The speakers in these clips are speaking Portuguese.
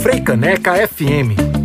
Freicaneca FM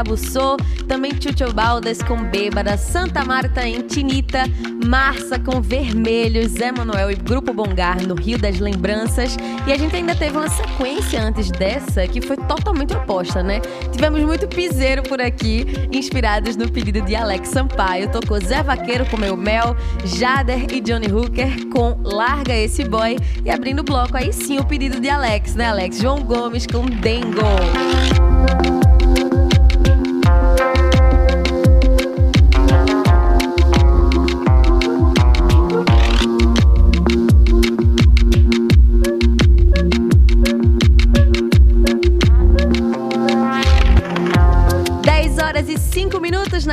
Abussou, também Chucho Baldas com Bêbada, Santa Marta em Tinita, Marça com Vermelhos, Zé Manuel e Grupo Bongar no Rio das Lembranças. E a gente ainda teve uma sequência antes dessa que foi totalmente oposta, né? Tivemos muito piseiro por aqui, inspirados no pedido de Alex Sampaio. Tocou Zé Vaqueiro com Meu Mel, Jader e Johnny Hooker com Larga Esse Boy. E abrindo o bloco aí sim o pedido de Alex, né, Alex? João Gomes com Dengo.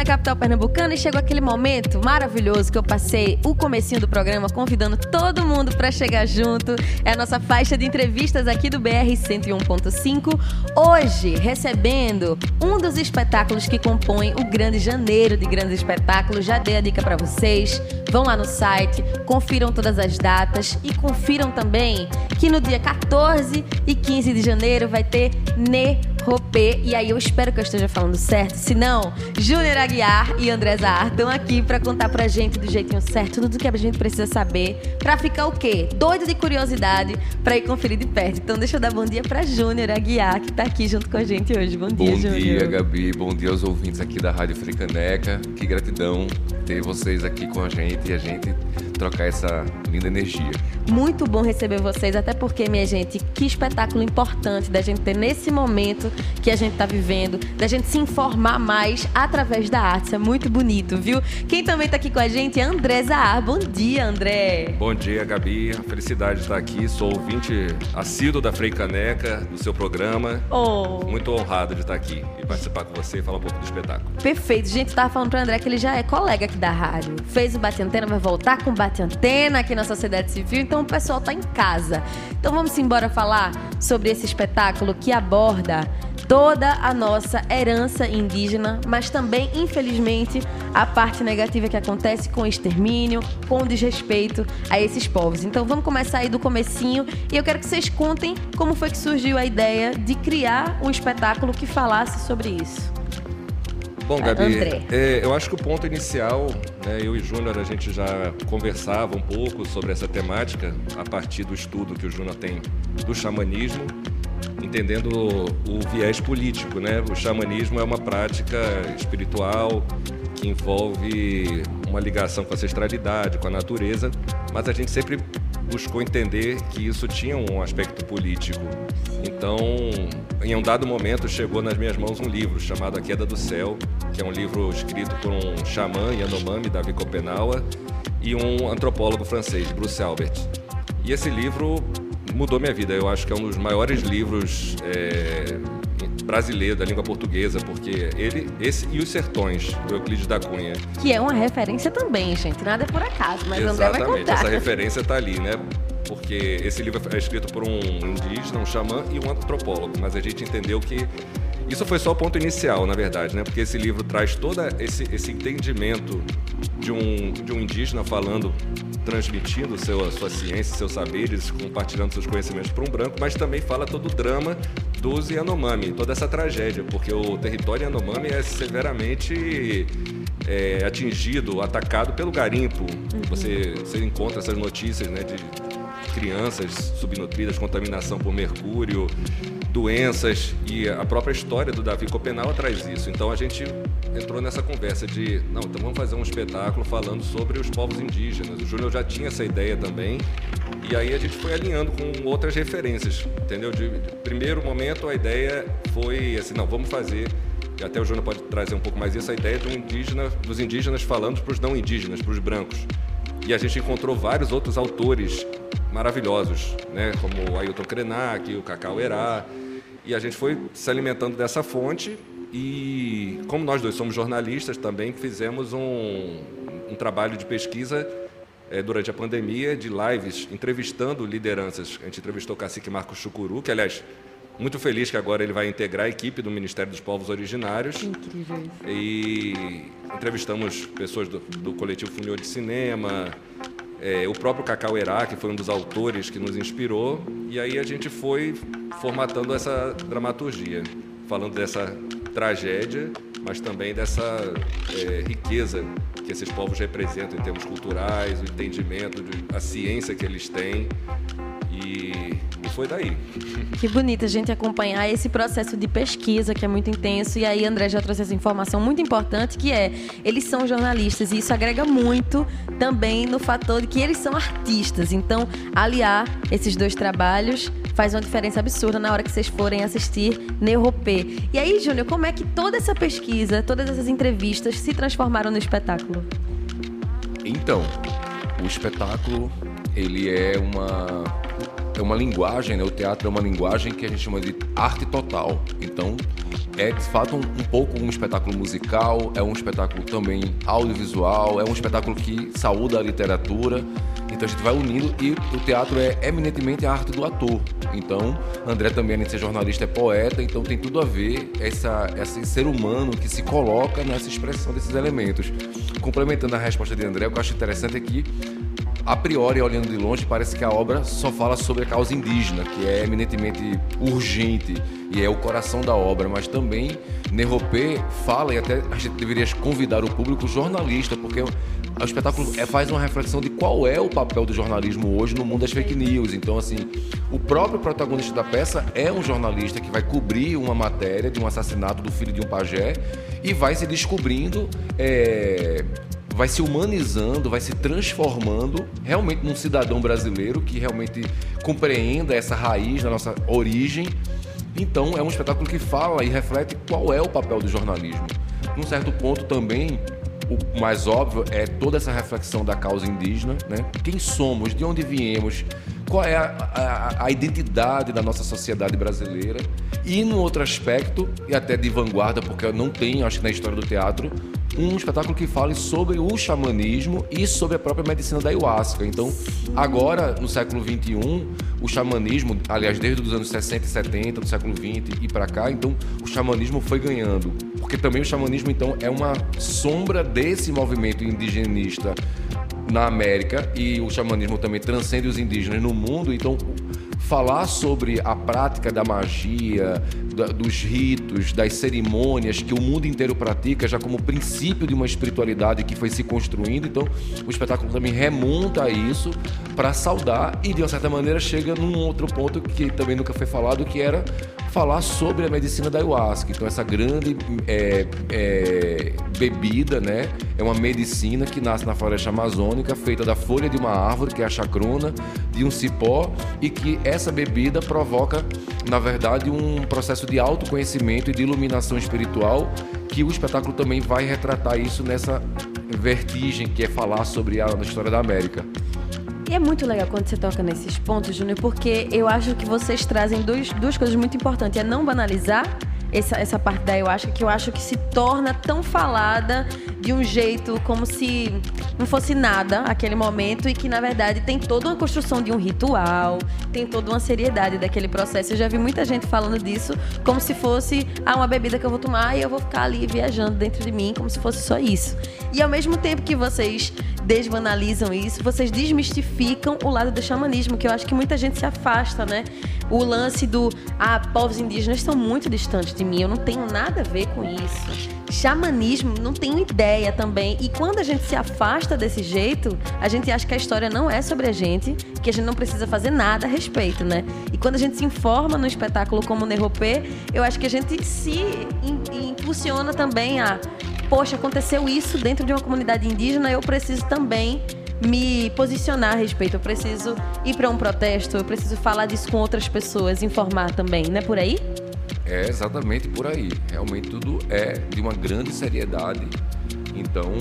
Capital pernambucana e chegou aquele momento maravilhoso que eu passei o comecinho do programa convidando todo mundo para chegar junto. É a nossa faixa de entrevistas aqui do BR 101.5. Hoje, recebendo um dos espetáculos que compõem o Grande Janeiro de Grandes Espetáculos. Já dei a dica para vocês. Vão lá no site, confiram todas as datas e confiram também que no dia 14 e 15 de janeiro vai ter Ne Ropê. E aí eu espero que eu esteja falando certo. Se não, Júnior Aguiar e André Zahar estão aqui para contar pra gente do jeitinho certo tudo o que a gente precisa saber para ficar o quê? Doido de curiosidade para ir conferir de perto. Então deixa eu dar bom dia para Júnior Aguiar, que tá aqui junto com a gente hoje. Bom dia, Júnior. Bom dia, Gabi. Bom dia aos ouvintes aqui da Rádio Fricaneca. Que gratidão ter vocês aqui com a gente e a gente trocar essa linda energia. Muito bom receber vocês, até porque, minha gente, que espetáculo importante da gente ter nesse momento que a gente está vivendo, da gente se informar mais através da arte. Isso é muito bonito, viu? Quem também está aqui com a gente é André Zaar. Bom dia, André. Bom dia, Gabi. Felicidade de estar aqui. Sou ouvinte assíduo da Frei Caneca, do seu programa. Oh. Muito honrado de estar aqui e participar com você e falar um pouco do espetáculo. Perfeito. Gente, estava falando para André que ele já é colega aqui da rádio. Fez o Bate Antena, vai voltar com o Antena aqui na sociedade civil, então o pessoal tá em casa. Então vamos embora falar sobre esse espetáculo que aborda toda a nossa herança indígena, mas também, infelizmente, a parte negativa que acontece com o extermínio, com o desrespeito a esses povos. Então vamos começar aí do comecinho e eu quero que vocês contem como foi que surgiu a ideia de criar um espetáculo que falasse sobre isso. Bom, Gabi, é, eu acho que o ponto inicial, né, eu e Júnior, a gente já conversava um pouco sobre essa temática a partir do estudo que o Júnior tem do xamanismo, entendendo o, o viés político. Né? O xamanismo é uma prática espiritual que envolve uma ligação com a ancestralidade, com a natureza, mas a gente sempre buscou entender que isso tinha um aspecto político. Então, em um dado momento, chegou nas minhas mãos um livro chamado A Queda do Céu, que é um livro escrito por um xamã Yanomami, Davi Kopenawa, e um antropólogo francês, Bruce Albert. E esse livro mudou minha vida. Eu acho que é um dos maiores livros é, brasileiro da língua portuguesa, porque ele, esse e os Sertões, do Euclides da Cunha. Que é uma referência também, gente. Nada é por acaso, mas Exatamente, André vai contar. essa referência está ali, né? Porque esse livro é escrito por um indígena, um xamã e um antropólogo, mas a gente entendeu que isso foi só o ponto inicial, na verdade, né? Porque esse livro traz todo esse, esse entendimento de um, de um indígena falando, transmitindo seu, sua ciência, seus saberes, compartilhando seus conhecimentos para um branco, mas também fala todo o drama dos Yanomami, toda essa tragédia, porque o território Yanomami é severamente é, atingido, atacado pelo garimpo. Uhum. Você, você encontra essas notícias né, de crianças subnutridas, contaminação por mercúrio, doenças e a própria história do Davi Copenal traz isso. Então a gente entrou nessa conversa de, não, então vamos fazer um espetáculo falando sobre os povos indígenas. O Júnior já tinha essa ideia também. E aí a gente foi alinhando com outras referências, entendeu? De, de primeiro momento a ideia foi assim, não, vamos fazer e até o Júnior pode trazer um pouco mais isso, a ideia do indígena, dos indígenas falando para os não indígenas, para os brancos. E a gente encontrou vários outros autores maravilhosos, né? como o Ailton Krenak, o Cacau Herá, e a gente foi se alimentando dessa fonte e, como nós dois somos jornalistas também, fizemos um, um trabalho de pesquisa é, durante a pandemia de lives entrevistando lideranças. A gente entrevistou o cacique Marcos Chucuru, que, aliás, muito feliz que agora ele vai integrar a equipe do Ministério dos Povos Originários. Incrível. E entrevistamos pessoas do, do coletivo Funil de Cinema, é, o próprio Cacau Herá, que foi um dos autores que nos inspirou, e aí a gente foi formatando essa dramaturgia, falando dessa tragédia, mas também dessa é, riqueza que esses povos representam em termos culturais, o entendimento, a ciência que eles têm. E, e, foi daí. Que bonito a gente acompanhar esse processo de pesquisa que é muito intenso. E aí, André já trouxe essa informação muito importante que é eles são jornalistas e isso agrega muito também no fator de que eles são artistas. Então, aliar esses dois trabalhos faz uma diferença absurda na hora que vocês forem assistir Neuropê. E aí, Júnior, como é que toda essa pesquisa, todas essas entrevistas se transformaram no espetáculo? Então, o espetáculo, ele é uma é uma linguagem, né? O teatro é uma linguagem que a gente chama de arte total. Então, é de fato um, um, pouco um espetáculo musical, é um espetáculo também audiovisual, é um espetáculo que saúda a literatura. Então a gente vai unindo e o teatro é eminentemente a arte do ator. Então, André também, além de ser jornalista, é poeta, então tem tudo a ver essa, esse ser humano que se coloca nessa expressão desses elementos. Complementando a resposta de André, o que eu acho interessante é que a priori, olhando de longe, parece que a obra só fala sobre a causa indígena, que é eminentemente urgente e é o coração da obra, mas também Nerropê fala, e até a gente deveria convidar o público jornalista, porque o espetáculo é, faz uma reflexão de qual é o papel do jornalismo hoje no mundo das fake news. Então, assim, o próprio protagonista da peça é um jornalista que vai cobrir uma matéria de um assassinato do filho de um pajé e vai se descobrindo. É vai se humanizando, vai se transformando realmente num cidadão brasileiro que realmente compreenda essa raiz da nossa origem. Então é um espetáculo que fala e reflete qual é o papel do jornalismo. Num certo ponto também, o mais óbvio é toda essa reflexão da causa indígena, né? Quem somos, de onde viemos, qual é a, a, a, identidade da nossa sociedade brasileira. E num outro aspecto, e até de vanguarda, porque eu não tenho, acho que na história do teatro, um espetáculo que fale sobre o xamanismo e sobre a própria medicina da ayahuasca. Então, agora, no século XXI, o xamanismo, aliás, desde os anos 60 e 70 do século XX e para cá, então o xamanismo foi ganhando. Porque também o xamanismo, então, é uma sombra desse movimento indigenista na América e o xamanismo também transcende os indígenas no mundo. Então, falar sobre a prática da magia, da, dos ritos, das cerimônias que o mundo inteiro pratica já como princípio de uma espiritualidade que foi se construindo. Então, o espetáculo também remonta a isso para saudar e de uma certa maneira chega num outro ponto que também nunca foi falado, que era falar sobre a medicina da ayahuasca. Então, essa grande é, é, bebida, né? É uma medicina que nasce na floresta amazônica, feita da folha de uma árvore, que é a chacrona, de um cipó, e que essa bebida provoca, na verdade, um processo de autoconhecimento e de iluminação espiritual, que o espetáculo também vai retratar isso nessa vertigem que é falar sobre a história da América. E é muito legal quando você toca nesses pontos, Júnior, porque eu acho que vocês trazem dois, duas coisas muito importantes. É não banalizar essa, essa parte da eu acho que eu acho que se torna tão falada de um jeito como se não fosse nada aquele momento e que na verdade tem toda uma construção de um ritual, tem toda uma seriedade daquele processo. Eu já vi muita gente falando disso como se fosse ah, uma bebida que eu vou tomar e eu vou ficar ali viajando dentro de mim como se fosse só isso. E ao mesmo tempo que vocês desbanalizam isso, vocês desmistificam o lado do xamanismo, que eu acho que muita gente se afasta, né? O lance do ah, povos indígenas estão muito distantes de mim, eu não tenho nada a ver com isso. Xamanismo, não tenho ideia também. E quando a gente se afasta desse jeito, a gente acha que a história não é sobre a gente, que a gente não precisa fazer nada a respeito, né? E quando a gente se informa no espetáculo como o Nerropê, eu acho que a gente se impulsiona também a, poxa, aconteceu isso dentro de uma comunidade indígena, eu preciso também me posicionar a respeito, eu preciso ir para um protesto, eu preciso falar disso com outras pessoas, informar também, não é por aí? É exatamente por aí. Realmente tudo é de uma grande seriedade. Então,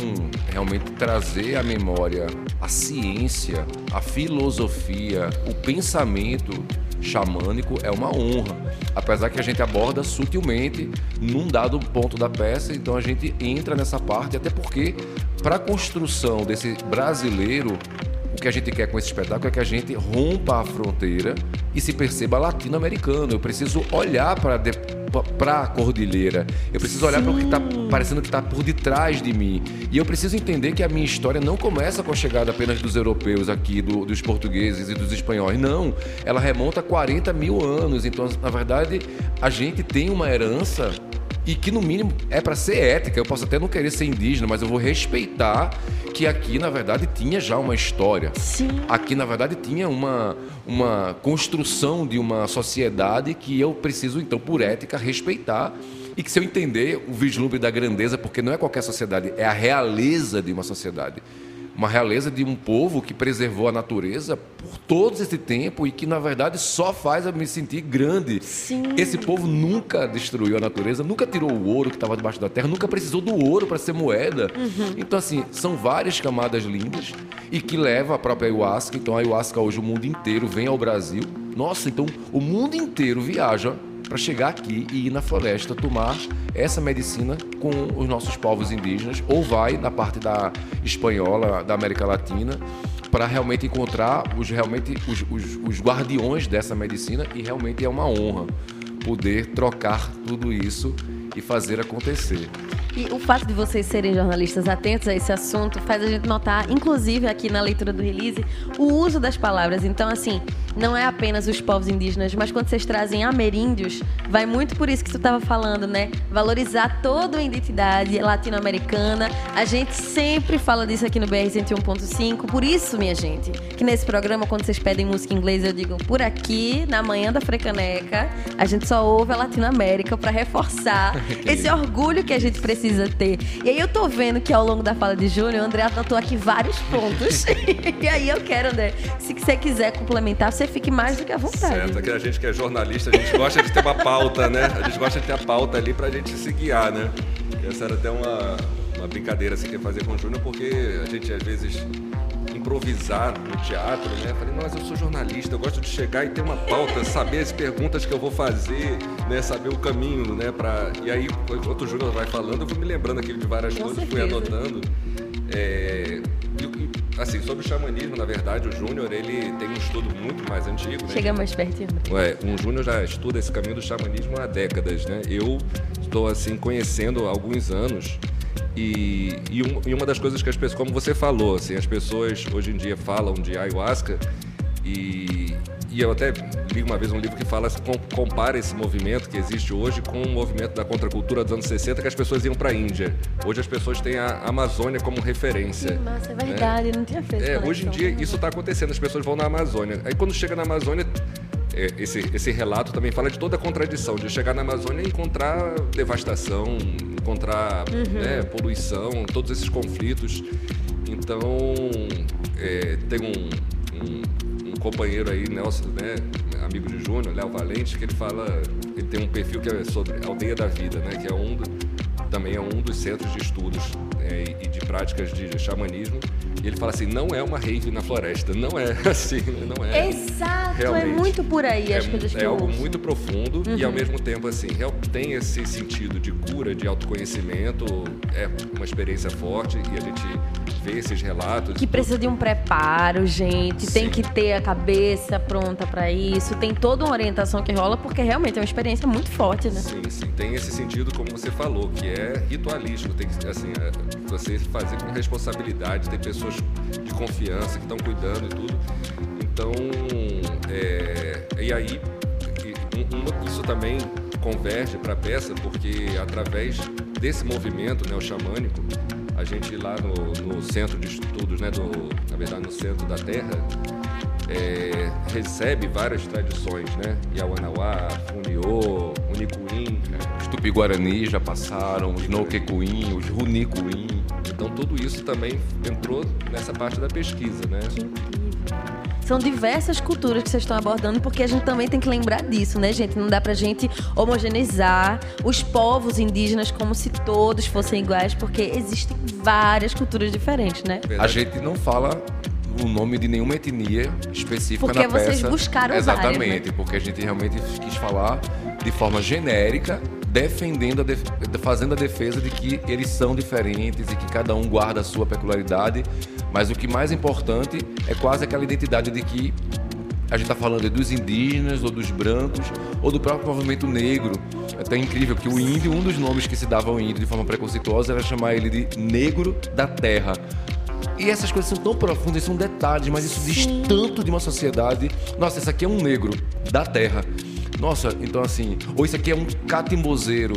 realmente trazer a memória, a ciência, a filosofia, o pensamento xamânico é uma honra. Apesar que a gente aborda sutilmente num dado ponto da peça, então a gente entra nessa parte, até porque para a construção desse brasileiro, que a gente quer com esse espetáculo é que a gente rompa a fronteira e se perceba latino-americano. Eu preciso olhar para a cordilheira. Eu preciso olhar para o que está parecendo que está por detrás de mim. E eu preciso entender que a minha história não começa com a chegada apenas dos europeus aqui, do, dos portugueses e dos espanhóis. Não. Ela remonta a 40 mil anos. Então, na verdade, a gente tem uma herança e que no mínimo é para ser ética. Eu posso até não querer ser indígena, mas eu vou respeitar que aqui na verdade tinha já uma história. Sim. Aqui na verdade tinha uma uma construção de uma sociedade que eu preciso então por ética respeitar e que se eu entender o vislumbre da grandeza, porque não é qualquer sociedade, é a realeza de uma sociedade uma realeza de um povo que preservou a natureza por todo esse tempo e que, na verdade, só faz eu me sentir grande. Sim. Esse povo nunca destruiu a natureza, nunca tirou o ouro que estava debaixo da terra, nunca precisou do ouro para ser moeda. Uhum. Então, assim, são várias camadas lindas e que leva a própria ayahuasca. Então, a ayahuasca hoje o mundo inteiro vem ao Brasil. Nossa, então o mundo inteiro viaja para chegar aqui e ir na floresta tomar essa medicina com os nossos povos indígenas, ou vai na parte da espanhola, da América Latina, para realmente encontrar os, realmente, os, os, os guardiões dessa medicina e realmente é uma honra poder trocar tudo isso e fazer acontecer. E o fato de vocês serem jornalistas atentos a esse assunto faz a gente notar, inclusive aqui na leitura do release, o uso das palavras. Então, assim, não é apenas os povos indígenas, mas quando vocês trazem ameríndios, vai muito por isso que tu estava falando, né? Valorizar toda a identidade latino-americana. A gente sempre fala disso aqui no BR 101.5. Por isso, minha gente, que nesse programa, quando vocês pedem música em inglês, eu digo por aqui, na manhã da Frecaneca, a gente só ouve a Latinoamérica para reforçar esse orgulho que a gente precisa ter. E aí eu tô vendo que ao longo da fala de Júnior, o André anotou aqui vários pontos. e aí eu quero, André, se você quiser complementar, você fique mais do que à vontade. Certo, que a gente que é jornalista, a gente gosta de ter uma pauta, né? A gente gosta de ter a pauta ali pra gente se guiar, né? Essa era até uma, uma brincadeira assim que eu fazer com o Júnior, porque a gente às vezes improvisar no teatro, né? Falei, nossa, eu sou jornalista, eu gosto de chegar e ter uma pauta, saber as perguntas que eu vou fazer, né? Saber o caminho, né? Pra... E aí, enquanto o Júnior vai falando, eu fui me lembrando aqui de várias Com coisas, certeza. fui anotando. É... E, assim, sobre o xamanismo, na verdade, o Júnior, ele tem um estudo muito mais antigo. Né? Chega mais pertinho. Ué, um Júnior já estuda esse caminho do xamanismo há décadas, né? Eu estou, assim, conhecendo há alguns anos e, e, um, e, uma das coisas que as pessoas, como você falou, assim, as pessoas hoje em dia falam de ayahuasca e, e eu até li uma vez um livro que fala, compara esse movimento que existe hoje com o movimento da contracultura dos anos 60 que as pessoas iam para a Índia. Hoje as pessoas têm a Amazônia como referência. Sim, massa, é né? verdade, né? não tinha feito. É, hoje em dia isso está acontecendo, as pessoas vão na Amazônia. Aí quando chega na Amazônia, é, esse, esse relato também fala de toda a contradição, de chegar na Amazônia e encontrar devastação, encontrar uhum. né, poluição, todos esses conflitos. Então, é, tem um, um, um, companheiro aí, Nelson, né, amigo de Júnior, Léo Valente, que ele fala, ele tem um perfil que é sobre Aldeia da Vida, né, que é um, também é um dos centros de estudos e de práticas de xamanismo e ele fala assim, não é uma rave na floresta, não é assim, não é. Exato, é Realmente. é muito por aí as é, coisas que É algo muito profundo uhum. e ao mesmo tempo assim, tem esse sentido de cura, de autoconhecimento, é uma experiência forte e a gente vê esses relatos. Que precisa de um preparo, gente, Sim. tem que ter a cabeça pronta para isso, tem toda uma orientação que rola porque realmente é uma experiência muito forte, né? Sim, sim, tem esse sentido como você falou, que é ritualístico, tem que assim, é, você fazer com responsabilidade, tem pessoas de confiança que estão cuidando e tudo. Então, é, e aí, isso também converge para a peça, porque através desse movimento né, o xamânico, a gente lá no, no centro de estudos, né, do, na verdade no centro da Terra, é, recebe várias tradições, né? Yawanawá, Funiô, Unicuim. Os Tupi-Guarani já passaram, os Noquecuim, os Runicuim. Então tudo isso também entrou nessa parte da pesquisa, né? Que incrível. São diversas culturas que vocês estão abordando, porque a gente também tem que lembrar disso, né, gente? Não dá pra gente homogeneizar os povos indígenas como se todos fossem iguais, porque existem várias culturas diferentes, né? A gente não fala o nome de nenhuma etnia específica porque na peça. Porque vocês buscaram Exatamente, várias, né? porque a gente realmente quis falar de forma genérica, defendendo, a def... fazendo a defesa de que eles são diferentes e que cada um guarda a sua peculiaridade. Mas o que mais importante é quase aquela identidade de que a gente está falando dos indígenas ou dos brancos ou do próprio movimento negro. É até incrível que o índio, um dos nomes que se dava ao índio de forma preconceituosa era chamar ele de negro da terra. E essas coisas são tão profundas, são detalhes, mas isso diz tanto de uma sociedade. Nossa, esse aqui é um negro da terra. Nossa, então assim, ou isso aqui é um catimbozeiro.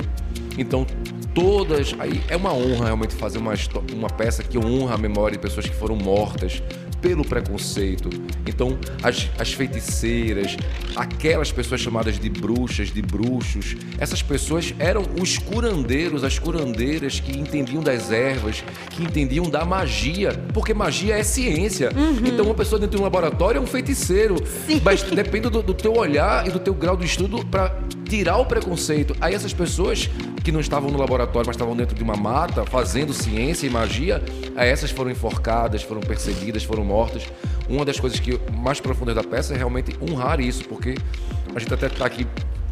Então, todas. Aí é uma honra realmente fazer uma, uma peça que honra a memória de pessoas que foram mortas, pelo preconceito. Então, as, as feiticeiras, aquelas pessoas chamadas de bruxas, de bruxos, essas pessoas eram os curandeiros, as curandeiras que entendiam das ervas, que entendiam da magia, porque magia é ciência. Uhum. Então, uma pessoa dentro de um laboratório é um feiticeiro, Sim. mas depende do, do teu olhar e do teu grau de estudo para tirar o preconceito. Aí essas pessoas que não estavam no laboratório, mas estavam dentro de uma mata, fazendo ciência e magia, aí essas foram enforcadas, foram perseguidas, foram mortas. Uma das coisas que mais profundas da peça é realmente honrar isso, porque a gente até está aqui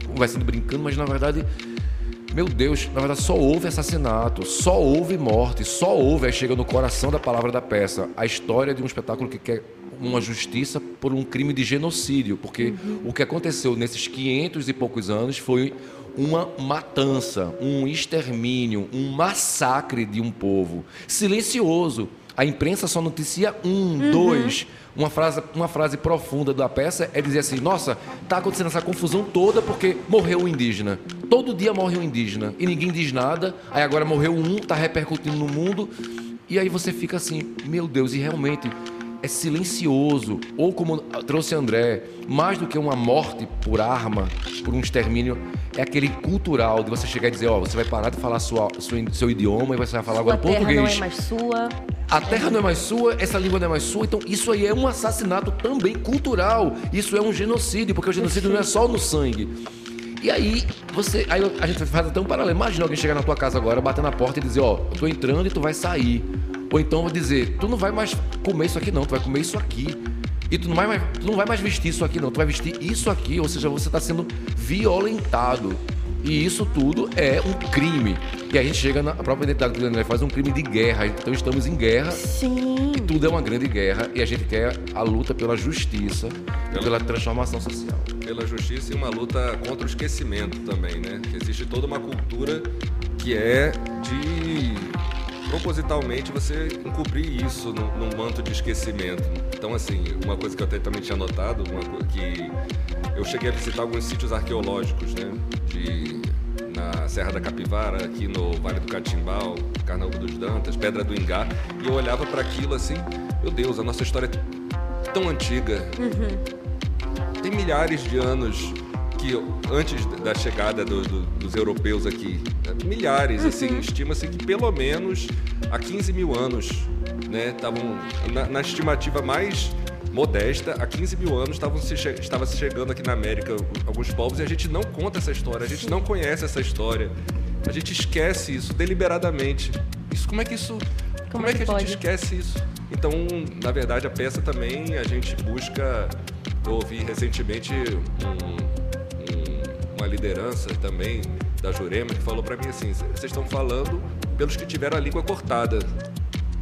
conversando, brincando, mas na verdade meu Deus, na verdade só houve assassinato, só houve morte, só houve, aí chega no coração da palavra da peça, a história de um espetáculo que quer uma justiça por um crime de genocídio, porque uhum. o que aconteceu nesses 500 e poucos anos foi uma matança, um extermínio, um massacre de um povo silencioso. A imprensa só noticia um, uhum. dois. Uma frase, uma frase profunda da peça é dizer assim: nossa, está acontecendo essa confusão toda porque morreu um indígena. Todo dia morre um indígena e ninguém diz nada. Aí agora morreu um, está repercutindo no mundo. E aí você fica assim: meu Deus, e realmente é silencioso, ou como trouxe André, mais do que uma morte por arma, por um extermínio, é aquele cultural de você chegar e dizer, ó, oh, você vai parar de falar sua, sua, seu idioma e você vai falar sua agora terra português. não é mais sua. A terra não é mais sua, essa língua não é mais sua, então isso aí é um assassinato também cultural. Isso é um genocídio, porque o genocídio não é só no sangue. E aí, você. Aí a gente faz até um paralelo. Imagina alguém chegar na tua casa agora, bater na porta e dizer, ó, eu tô entrando e tu vai sair. Ou então vou dizer, tu não vai mais comer isso aqui não, tu vai comer isso aqui. E tu não vai mais, tu não vai mais vestir isso aqui não, tu vai vestir isso aqui, ou seja, você está sendo violentado. E isso tudo é um crime. E a gente chega na própria identidade do Leonel faz um crime de guerra. Então estamos em guerra. Sim. E tudo é uma grande guerra. E a gente quer a luta pela justiça, pela, pela transformação social. Pela justiça e uma luta contra o esquecimento também, né? Existe toda uma cultura que é de propositalmente você encobrir isso num, num, manto de esquecimento. Então, assim, uma coisa que eu até também tinha notado, uma que eu cheguei a visitar alguns sítios arqueológicos, né, de na Serra da Capivara, aqui no Vale do Catimbau, Carnaúba dos Dantas, Pedra do Ingá, e eu olhava para aquilo assim, meu Deus, a nossa história é tão antiga. Uhum. Tem milhares de anos que antes da chegada do, do, dos europeus aqui, milhares, uhum. assim, estima-se que pelo menos há 15 mil anos, né, estavam na, na, estimativa mais modesta, há 15 mil anos estavam se estava se chegando aqui na América alguns povos e a gente não conta essa história, a gente não conhece essa história, a gente esquece isso deliberadamente. Isso como é que isso como, como é que, que a gente esquece isso? Então, na verdade, a peça também a gente busca. Eu ouvi recentemente um, uma liderança também da Jurema que falou para mim assim: vocês estão falando pelos que tiveram a língua cortada.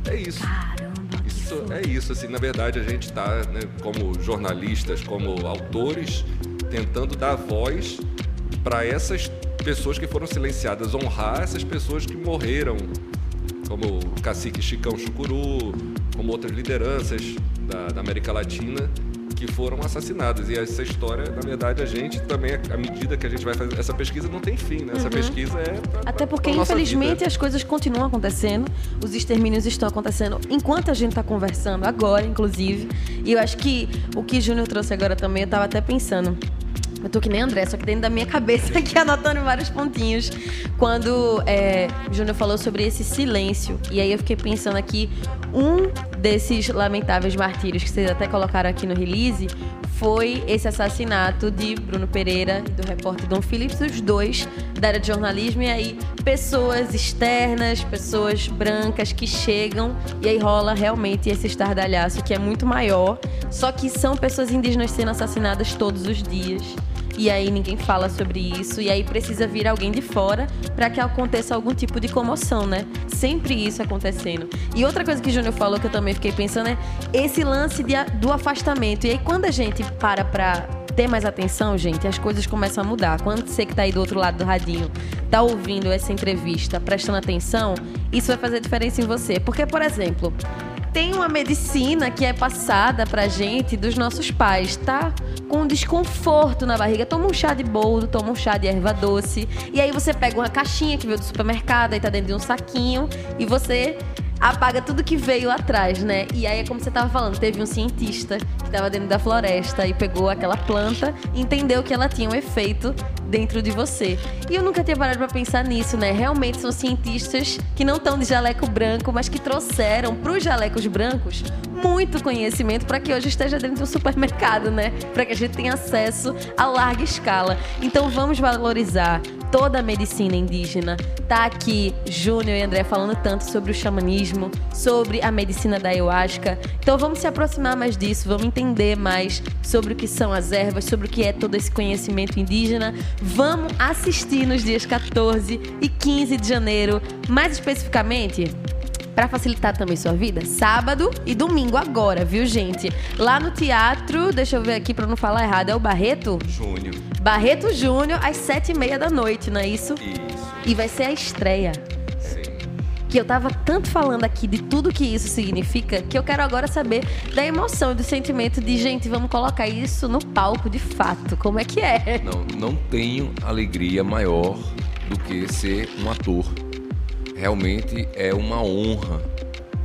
É isso. Caramba, isso é isso. Assim, na verdade, a gente está, né, como jornalistas, como autores, tentando dar voz para essas pessoas que foram silenciadas, honrar essas pessoas que morreram, como o cacique Chicão Chucuru, como outras lideranças da, da América Latina que foram assassinados. E essa história, na verdade, a gente também, à medida que a gente vai fazer essa pesquisa, não tem fim, né? Essa uhum. pesquisa é. Pra, Até porque, infelizmente, as coisas continuam acontecendo, os extermínios estão acontecendo enquanto a gente está conversando, agora, inclusive. E eu acho que o que Júnior trouxe agora também, eu estava até pensando. Eu tô que nem André, só que dentro da minha cabeça aqui anotando vários pontinhos. Quando é, o Júnior falou sobre esse silêncio. E aí eu fiquei pensando aqui, um desses lamentáveis martírios que vocês até colocaram aqui no release foi esse assassinato de Bruno Pereira e do repórter Dom Phillips, os dois da área de jornalismo, e aí pessoas externas, pessoas brancas que chegam e aí rola realmente esse estardalhaço que é muito maior, só que são pessoas indígenas sendo assassinadas todos os dias e aí ninguém fala sobre isso, e aí precisa vir alguém de fora para que aconteça algum tipo de comoção, né? Sempre isso acontecendo. E outra coisa que o Júnior falou que eu também fiquei pensando é esse lance de, do afastamento. E aí quando a gente para pra ter mais atenção, gente, as coisas começam a mudar. Quando você que tá aí do outro lado do radinho tá ouvindo essa entrevista, prestando atenção, isso vai fazer diferença em você. Porque, por exemplo, tem uma medicina que é passada pra gente dos nossos pais, tá? Com desconforto na barriga. Toma um chá de boldo, toma um chá de erva doce. E aí você pega uma caixinha que veio do supermercado, aí tá dentro de um saquinho. E você apaga tudo que veio atrás, né? E aí é como você tava falando, teve um cientista que estava dentro da floresta e pegou aquela planta e entendeu que ela tinha um efeito dentro de você. E eu nunca tinha parado para pensar nisso, né? Realmente são cientistas que não estão de jaleco branco, mas que trouxeram para os jalecos brancos muito conhecimento para que hoje esteja dentro do supermercado, né? Para que a gente tenha acesso a larga escala. Então vamos valorizar toda a medicina indígena. Tá aqui Júnior e André falando tanto sobre o xamanismo, sobre a medicina da ayahuasca. Então vamos se aproximar mais disso, vamos entender mais sobre o que são as ervas, sobre o que é todo esse conhecimento indígena. Vamos assistir nos dias 14 e 15 de janeiro, mais especificamente para facilitar também sua vida, sábado e domingo agora, viu, gente? Lá no teatro, deixa eu ver aqui para não falar errado, é o Barreto? Júnior. Barreto Júnior, às sete e meia da noite, não é isso? Isso. E vai ser a estreia. Sim. Que eu tava tanto falando aqui de tudo que isso significa, que eu quero agora saber da emoção e do sentimento de, gente, vamos colocar isso no palco de fato. Como é que é? Não, não tenho alegria maior do que ser um ator realmente é uma honra.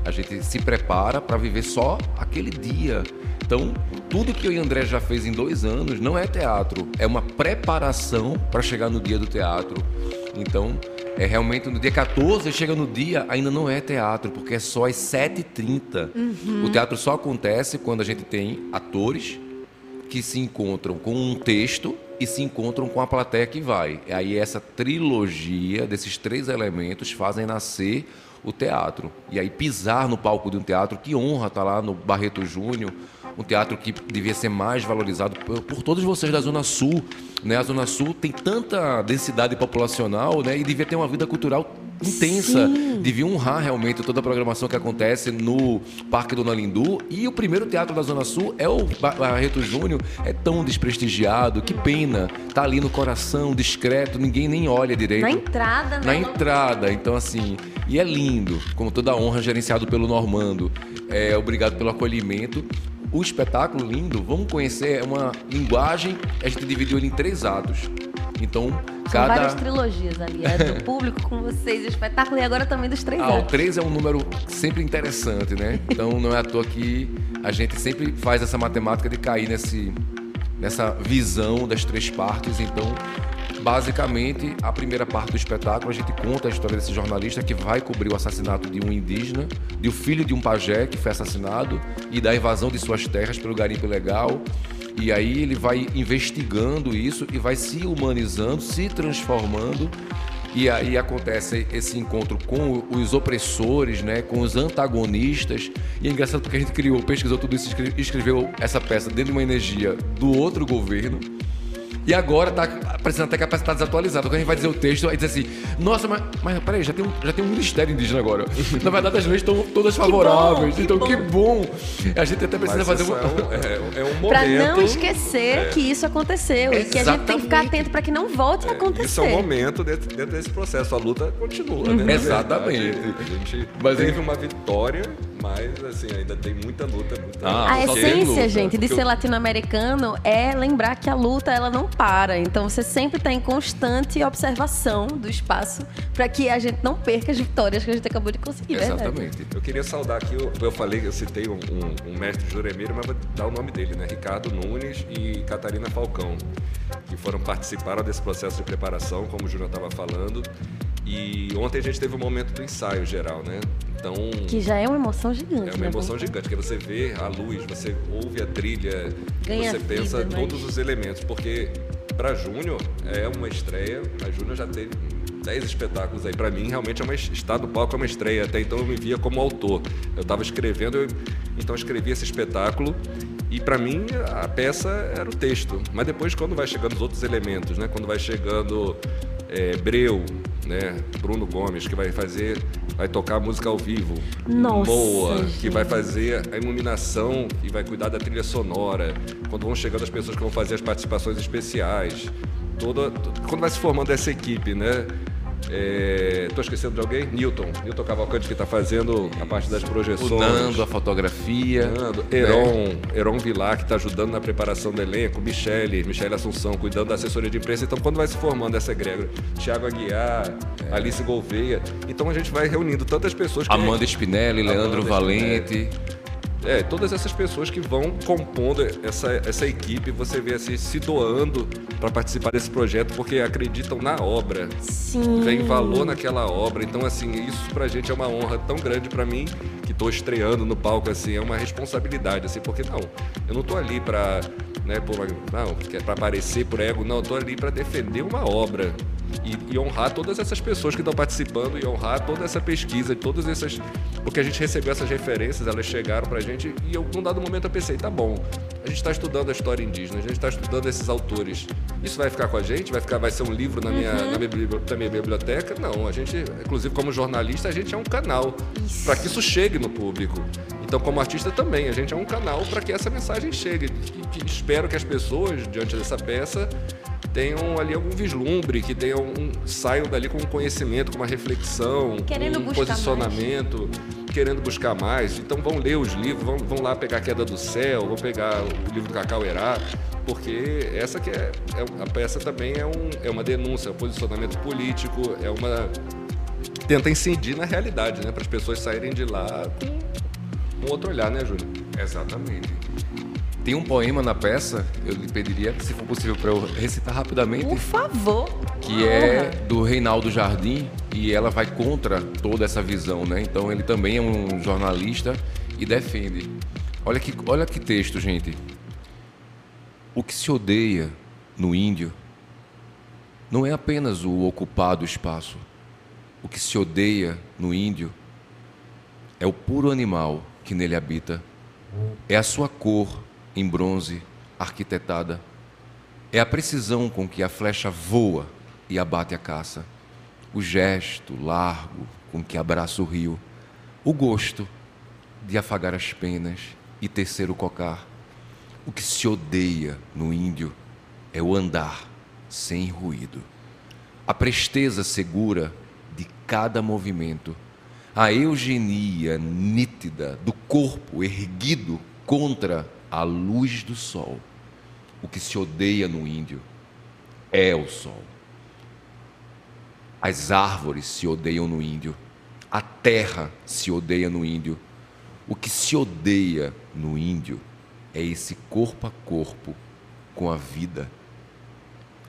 A gente se prepara para viver só aquele dia. Então, tudo que eu e André já fez em dois anos não é teatro, é uma preparação para chegar no dia do teatro. Então, é realmente no dia 14, chega no dia, ainda não é teatro, porque é só às 7h30. Uhum. O teatro só acontece quando a gente tem atores que se encontram com um texto e se encontram com a plateia que vai. Aí essa trilogia desses três elementos fazem nascer o teatro. E aí pisar no palco de um teatro, que honra estar lá no Barreto Júnior, um teatro que devia ser mais valorizado por, por, todos vocês da Zona Sul. Né? A Zona Sul tem tanta densidade populacional né? e devia ter uma vida cultural intensa. Sim. Devia honrar realmente toda a programação que acontece no Parque Dona Lindu. E o primeiro teatro da Zona Sul é o Barreto Júnior. É tão desprestigiado. Que pena. Tá ali no coração, discreto, ninguém nem olha direito. Na entrada, né? Na entrada. Então, assim. E é lindo, como toda a honra gerenciado pelo Normando. É, obrigado pelo acolhimento o espetáculo lindo, vamos conhecer uma linguagem, a gente dividiu ele em três atos. Então, São cada... várias trilogias ali, é do público com vocês, o espetáculo e agora também dos três ah, atos. O três é um número sempre interessante, né? Então não é à toa que a gente sempre faz essa matemática de cair nesse, nessa visão das três partes. Então, Basicamente, a primeira parte do espetáculo, a gente conta a história desse jornalista que vai cobrir o assassinato de um indígena, de um filho de um pajé que foi assassinado e da invasão de suas terras pelo garimpo ilegal. E aí ele vai investigando isso e vai se humanizando, se transformando. E aí acontece esse encontro com os opressores, né, com os antagonistas. E é engraçado porque a gente criou, pesquisou tudo isso escreveu essa peça dentro de uma energia do outro governo e agora tá parecendo até que tá desatualizada. Quando a gente vai dizer o texto, aí diz assim: Nossa, mas, mas peraí, já tem, um, já tem um ministério indígena agora. Na verdade, as leis estão todas favoráveis. Que bom, então, que bom. A gente até precisa fazer um... É, é, um momento. Pra não esquecer é. que isso aconteceu. Exatamente. E que a gente tem que ficar atento para que não volte a acontecer. Isso é um momento dentro, dentro desse processo. A luta continua, né? Exatamente. Verdade, a gente mas teve uma vitória Mas, assim, ainda tem muita luta. Muita ah, a essência, gente, de ser latino-americano é lembrar que a luta, ela não para. Então, você sempre está em constante observação do espaço para que a gente não perca as vitórias que a gente acabou de conseguir, Exatamente. Verdade? Eu queria saudar aqui, eu, eu falei, eu citei um, um, um mestre juremeiro, mas vou dar o nome dele, né? Ricardo Nunes e Catarina Falcão, que foram participaram desse processo de preparação, como o Júnior estava falando. E ontem a gente teve um momento do ensaio geral, né? Então, que já é uma emoção gigante. É uma né? emoção gigante, que você vê a luz, você ouve a trilha, Ganha você vida, pensa mas... todos os elementos, porque para Júnior é uma estreia, a Júnior já teve 10 espetáculos aí. Para mim, realmente, é uma, estar no palco é uma estreia. Até então, eu me via como autor. Eu estava escrevendo, eu, então escrevi esse espetáculo e para mim a peça era o texto. Mas depois, quando vai chegando os outros elementos, né? quando vai chegando é, Breu, né? Bruno Gomes, que vai fazer, vai tocar música ao vivo. Nossa, Moa, gente. que vai fazer a iluminação e vai cuidar da trilha sonora. Quando vão chegando as pessoas que vão fazer as participações especiais. Toda, quando vai se formando essa equipe, né? Estou é, esquecendo de alguém? Newton. Newton Cavalcante que está fazendo a parte das projeções. O Nando, a fotografia. Nando, Heron, né? Heron Vilar, que está ajudando na preparação do elenco. Michele, Michele Assunção, cuidando da assessoria de imprensa. Então, quando vai se formando essa egrégora, Tiago Aguiar, é. Alice Gouveia. Então, a gente vai reunindo tantas pessoas que. Amanda Spinelli, Amanda Leandro Valente. É, todas essas pessoas que vão compondo essa, essa equipe, você vê assim, se doando para participar desse projeto, porque acreditam na obra. Sim. Vem valor naquela obra. Então, assim, isso pra gente é uma honra tão grande para mim, que tô estreando no palco, assim, é uma responsabilidade, assim, porque não, eu não tô ali para né, por, não, é para aparecer por ego, não, eu tô ali para defender uma obra e, e, honrar todas essas pessoas que estão participando e honrar toda essa pesquisa, todas essas. Porque a gente recebeu essas referências, elas chegaram para a gente e eu, num dado momento, eu pensei: tá bom, a gente está estudando a história indígena, a gente está estudando esses autores. Isso vai ficar com a gente? Vai, ficar, vai ser um livro na minha, uhum. na, minha, na minha biblioteca? Não, a gente, inclusive como jornalista, a gente é um canal para que isso chegue no público. Então, como artista também, a gente é um canal para que essa mensagem chegue. E, espero que as pessoas, diante dessa peça, tenham ali algum vislumbre, que tenham um, saiam dali com um conhecimento, com uma reflexão, querendo um posicionamento, mais. querendo buscar mais. Então vão ler os livros, vão, vão lá pegar a Queda do Céu, vão pegar o livro do Cacau Herá, porque essa que é, é, a peça também é, um, é uma denúncia, é um posicionamento político, é uma tenta incidir na realidade, né, para as pessoas saírem de lá com um outro olhar, né, Júlio? Exatamente. Tem um poema na peça, eu lhe pediria, se for possível, para eu recitar rapidamente. Por favor. Que é do Reinaldo Jardim e ela vai contra toda essa visão, né? Então ele também é um jornalista e defende. Olha que, olha que texto, gente. O que se odeia no índio não é apenas o ocupado espaço. O que se odeia no índio é o puro animal que nele habita. É a sua cor em bronze arquitetada. É a precisão com que a flecha voa e abate a caça, o gesto largo com que abraça o rio, o gosto de afagar as penas e tecer o cocar. O que se odeia no índio é o andar sem ruído, a presteza segura de cada movimento, a eugenia nítida do corpo erguido contra a luz do sol. O que se odeia no índio é o sol. As árvores se odeiam no índio. A terra se odeia no índio. O que se odeia no índio é esse corpo a corpo com a vida.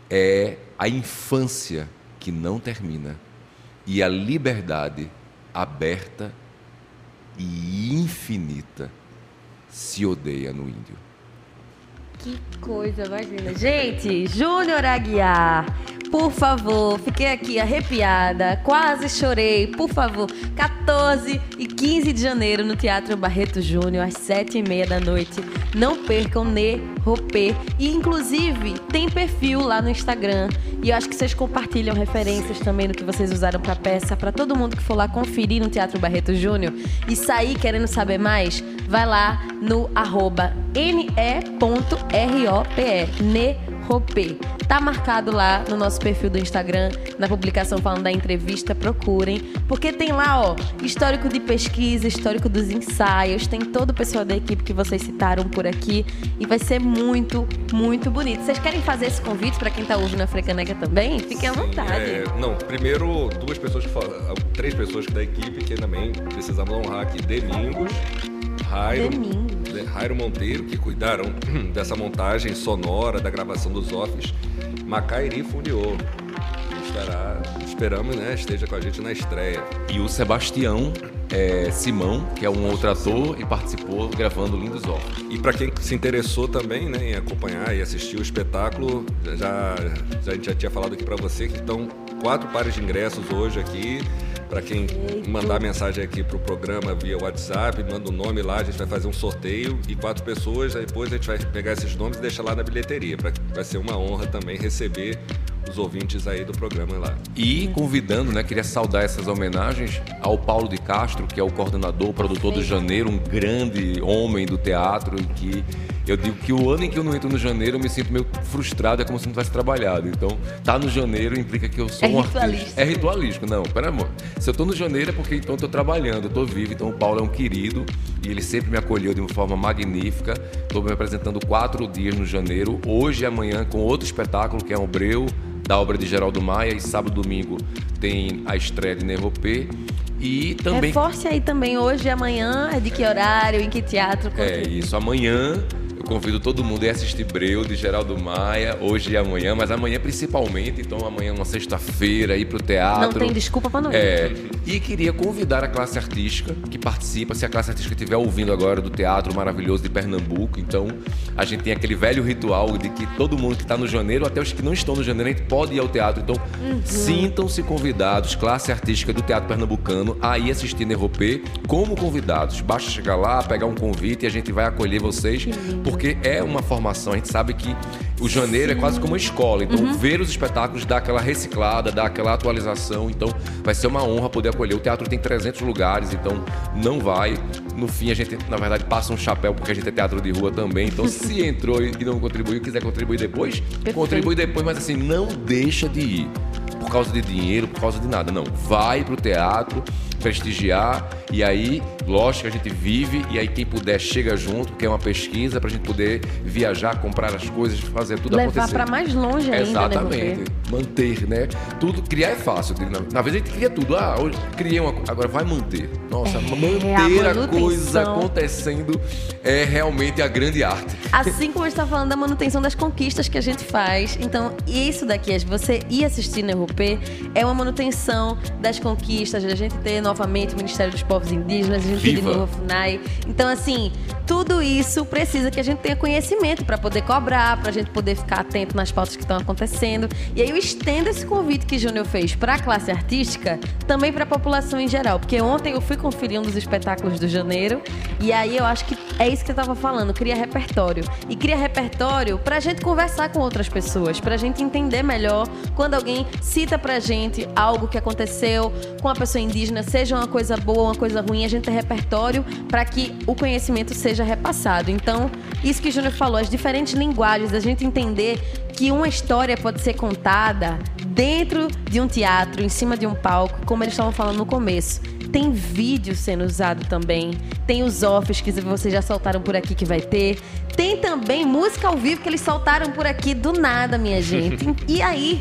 É a infância que não termina e a liberdade aberta e infinita se odeia no índio. Que coisa mais linda. Gente, Júnior Aguiar, por favor, fiquei aqui arrepiada, quase chorei. Por favor, 14 e 15 de janeiro no Teatro Barreto Júnior, às 7 e meia da noite. Não percam Ne Ropê. E, inclusive, tem perfil lá no Instagram. E eu acho que vocês compartilham referências também do que vocês usaram pra peça. Para todo mundo que for lá conferir no Teatro Barreto Júnior e sair querendo saber mais, vai lá no arroba ne.rope, ne Ropê. Tá marcado lá no nosso perfil do Instagram, na publicação falando da entrevista, procurem, porque tem lá, ó, histórico de pesquisa, histórico dos ensaios, tem todo o pessoal da equipe que vocês citaram por aqui e vai ser muito, muito bonito. Vocês querem fazer esse convite para quem tá ouvindo a Frecanega também? Fiquem à vontade. É, não, primeiro duas pessoas que três pessoas da equipe que também precisamos honrar aqui, Domingos, Rairo, Rairo Monteiro, que cuidaram dessa montagem sonora, da gravação dos offs, Macairi Fundiô, estará, esperamos, né, esteja com a gente na estreia. E o Sebastião é, Simão, que é um outro ator e participou gravando Lindos Offs. E para quem se interessou também né, em acompanhar e assistir o espetáculo, já, já a gente já tinha falado aqui para você que estão quatro pares de ingressos hoje aqui para quem mandar mensagem aqui para o programa via WhatsApp, manda o um nome lá, a gente vai fazer um sorteio e quatro pessoas, depois a gente vai pegar esses nomes e deixar lá na bilheteria. Pra, vai ser uma honra também receber os ouvintes aí do programa lá. E convidando, né, queria saudar essas homenagens ao Paulo de Castro, que é o coordenador, produtor do Janeiro, um grande homem do teatro e que eu digo que o ano em que eu não entro no janeiro, eu me sinto meio frustrado, é como se não tivesse trabalhado. Então, tá no janeiro implica que eu sou é um artista. É ritualístico, não, pera amor. Se eu tô no janeiro é porque então eu tô trabalhando, eu tô vivo, então o Paulo é um querido e ele sempre me acolheu de uma forma magnífica. Estou me apresentando quatro dias no janeiro, hoje e amanhã com outro espetáculo que é um Breu, da obra de Geraldo Maia, e sábado e domingo tem a estreia de Nerropê. E também. Reforce aí também hoje e amanhã, é de que horário, em que teatro? É isso, amanhã convido todo mundo a assistir Breu de Geraldo Maia, hoje e amanhã, mas amanhã principalmente, então amanhã é uma sexta-feira, ir pro teatro. Não tem desculpa para não ir. É, e queria convidar a classe artística que participa, se a classe artística estiver ouvindo agora do Teatro Maravilhoso de Pernambuco, então a gente tem aquele velho ritual de que todo mundo que está no janeiro, até os que não estão no janeiro, a gente pode ir ao teatro. Então, uhum. sintam-se convidados, classe artística do Teatro Pernambucano, a ir assistir Nerropê como convidados. Basta chegar lá, pegar um convite e a gente vai acolher vocês, porque porque é uma formação. A gente sabe que o janeiro Sim. é quase como uma escola. Então, uhum. ver os espetáculos dá aquela reciclada, dá aquela atualização. Então, vai ser uma honra poder acolher. O teatro tem 300 lugares, então não vai. No fim, a gente, na verdade, passa um chapéu porque a gente é teatro de rua também. Então, se entrou e não contribuiu, quiser contribuir depois, Perfeito. contribui depois, mas assim, não deixa de ir por causa de dinheiro, por causa de nada. Não. Vai pro teatro prestigiar e aí, lógico, a gente vive e aí quem puder chega junto, que é uma pesquisa para a gente poder viajar, comprar as coisas, fazer tudo Levar acontecer. Levar para mais longe ainda, né, Exatamente. Né, manter, né? Tudo, criar é fácil. Na, vez a gente cria tudo. Ah, hoje criei uma agora vai manter. Nossa, é, manter a, a, coisa acontecendo é realmente a grande arte. Assim como a gente está falando da manutenção das conquistas que a gente faz. Então, isso daqui, você ir assistir no RUP, é uma manutenção das conquistas, a gente ter novamente o Ministério dos Povos Indígenas, a gente Viva. ter de novo a FUNAI. Então, assim, tudo isso precisa que a gente tenha conhecimento para poder cobrar, para a gente poder ficar atento nas pautas que estão acontecendo. E aí eu estendo esse convite que Júnior fez para a classe artística, também para a população em geral, porque ontem eu fui conferir um dos espetáculos do Janeiro e aí eu acho que é isso que eu estava falando, cria repertório. E cria repertório para a gente conversar com outras pessoas, para a gente entender melhor quando alguém cita para a gente algo que aconteceu com a pessoa indígena, seja seja uma coisa boa, uma coisa ruim, a gente tem repertório para que o conhecimento seja repassado. Então, isso que o Júnior falou, as diferentes linguagens, a gente entender que uma história pode ser contada dentro de um teatro, em cima de um palco, como eles estavam falando no começo. Tem vídeo sendo usado também. Tem os offs que vocês já soltaram por aqui que vai ter. Tem também música ao vivo que eles soltaram por aqui do nada, minha gente. E aí,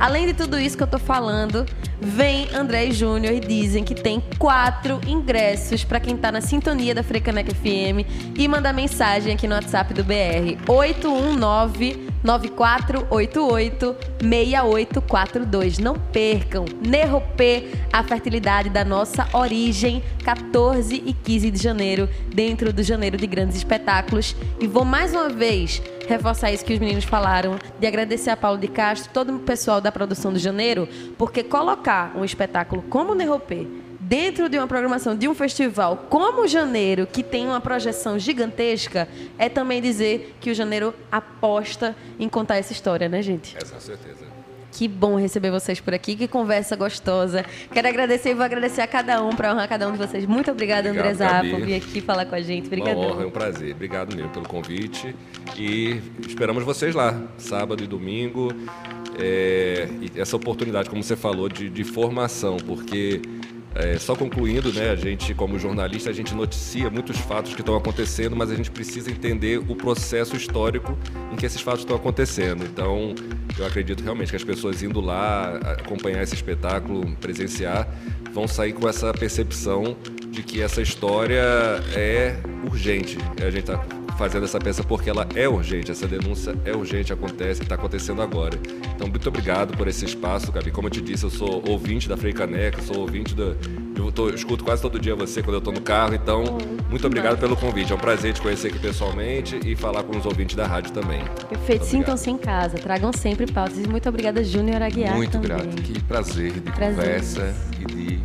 além de tudo isso que eu tô falando, vem André Júnior e dizem que tem quatro ingressos para quem tá na sintonia da Frecaneca FM e manda mensagem aqui no WhatsApp do BR 819 9488 6842. Não percam. Nerropê, a fertilidade da nossa origem, 14 e 15 de janeiro, dentro do Janeiro de Grandes Espetáculos. E vou mais uma vez reforçar isso que os meninos falaram, de agradecer a Paulo de Castro, todo o pessoal da produção do Janeiro, porque colocar um espetáculo como Nerropê dentro de uma programação de um festival como Janeiro, que tem uma projeção gigantesca, é também dizer que o Janeiro aposta em contar essa história, né, gente? É, com certeza. Que bom receber vocês por aqui, que conversa gostosa. Quero agradecer e vou agradecer a cada um, para honrar cada um de vocês. Muito obrigada, André Zá, por vir aqui falar com a gente. Obrigada. Uma honra, é um prazer. Obrigado mesmo pelo convite. E esperamos vocês lá, sábado e domingo. É, e essa oportunidade, como você falou, de, de formação, porque é, só concluindo, né, a gente, como jornalista, a gente noticia muitos fatos que estão acontecendo, mas a gente precisa entender o processo histórico em que esses fatos estão acontecendo. Então, eu acredito realmente que as pessoas indo lá acompanhar esse espetáculo, presenciar, vão sair com essa percepção de que essa história é urgente. A gente está fazendo essa peça porque ela é urgente, essa denúncia é urgente, acontece, está acontecendo agora. Então, muito obrigado por esse espaço, Gabi. Como eu te disse, eu sou ouvinte da Frei Caneca, sou ouvinte da. Eu, tô, eu escuto quase todo dia você quando eu estou no carro, então, muito obrigado pelo convite. É um prazer te conhecer aqui pessoalmente e falar com os ouvintes da rádio também. Perfeito, sintam-se em casa, tragam sempre pautas. E muito obrigada, Júnior Aguiar. Muito também. grato, que prazer de prazer. conversa e de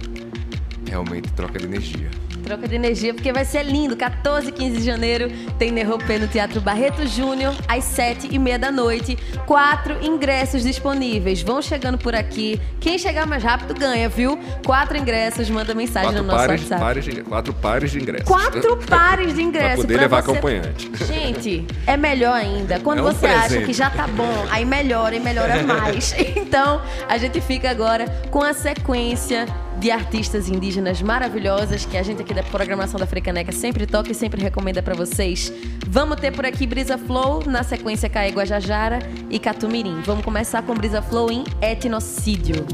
realmente troca de energia. Troca de energia, porque vai ser lindo. 14 e 15 de janeiro tem Nerropê no Teatro Barreto Júnior, às 7 e meia da noite. Quatro ingressos disponíveis. Vão chegando por aqui. Quem chegar mais rápido ganha, viu? Quatro ingressos, manda mensagem quatro no nosso pares, WhatsApp. Pares de, quatro pares de ingressos. Quatro pares de ingressos. pra poder levar você... acompanhante. Gente, é melhor ainda. Quando é um você presente. acha que já tá bom, aí melhora e melhora mais. então, a gente fica agora com a sequência de artistas indígenas maravilhosas que a gente aqui da programação da Frecaneca sempre toca e sempre recomenda para vocês. Vamos ter por aqui Brisa Flow, na sequência Caê Guajajara e Catumirim. Vamos começar com Brisa Flow em Etnocídio.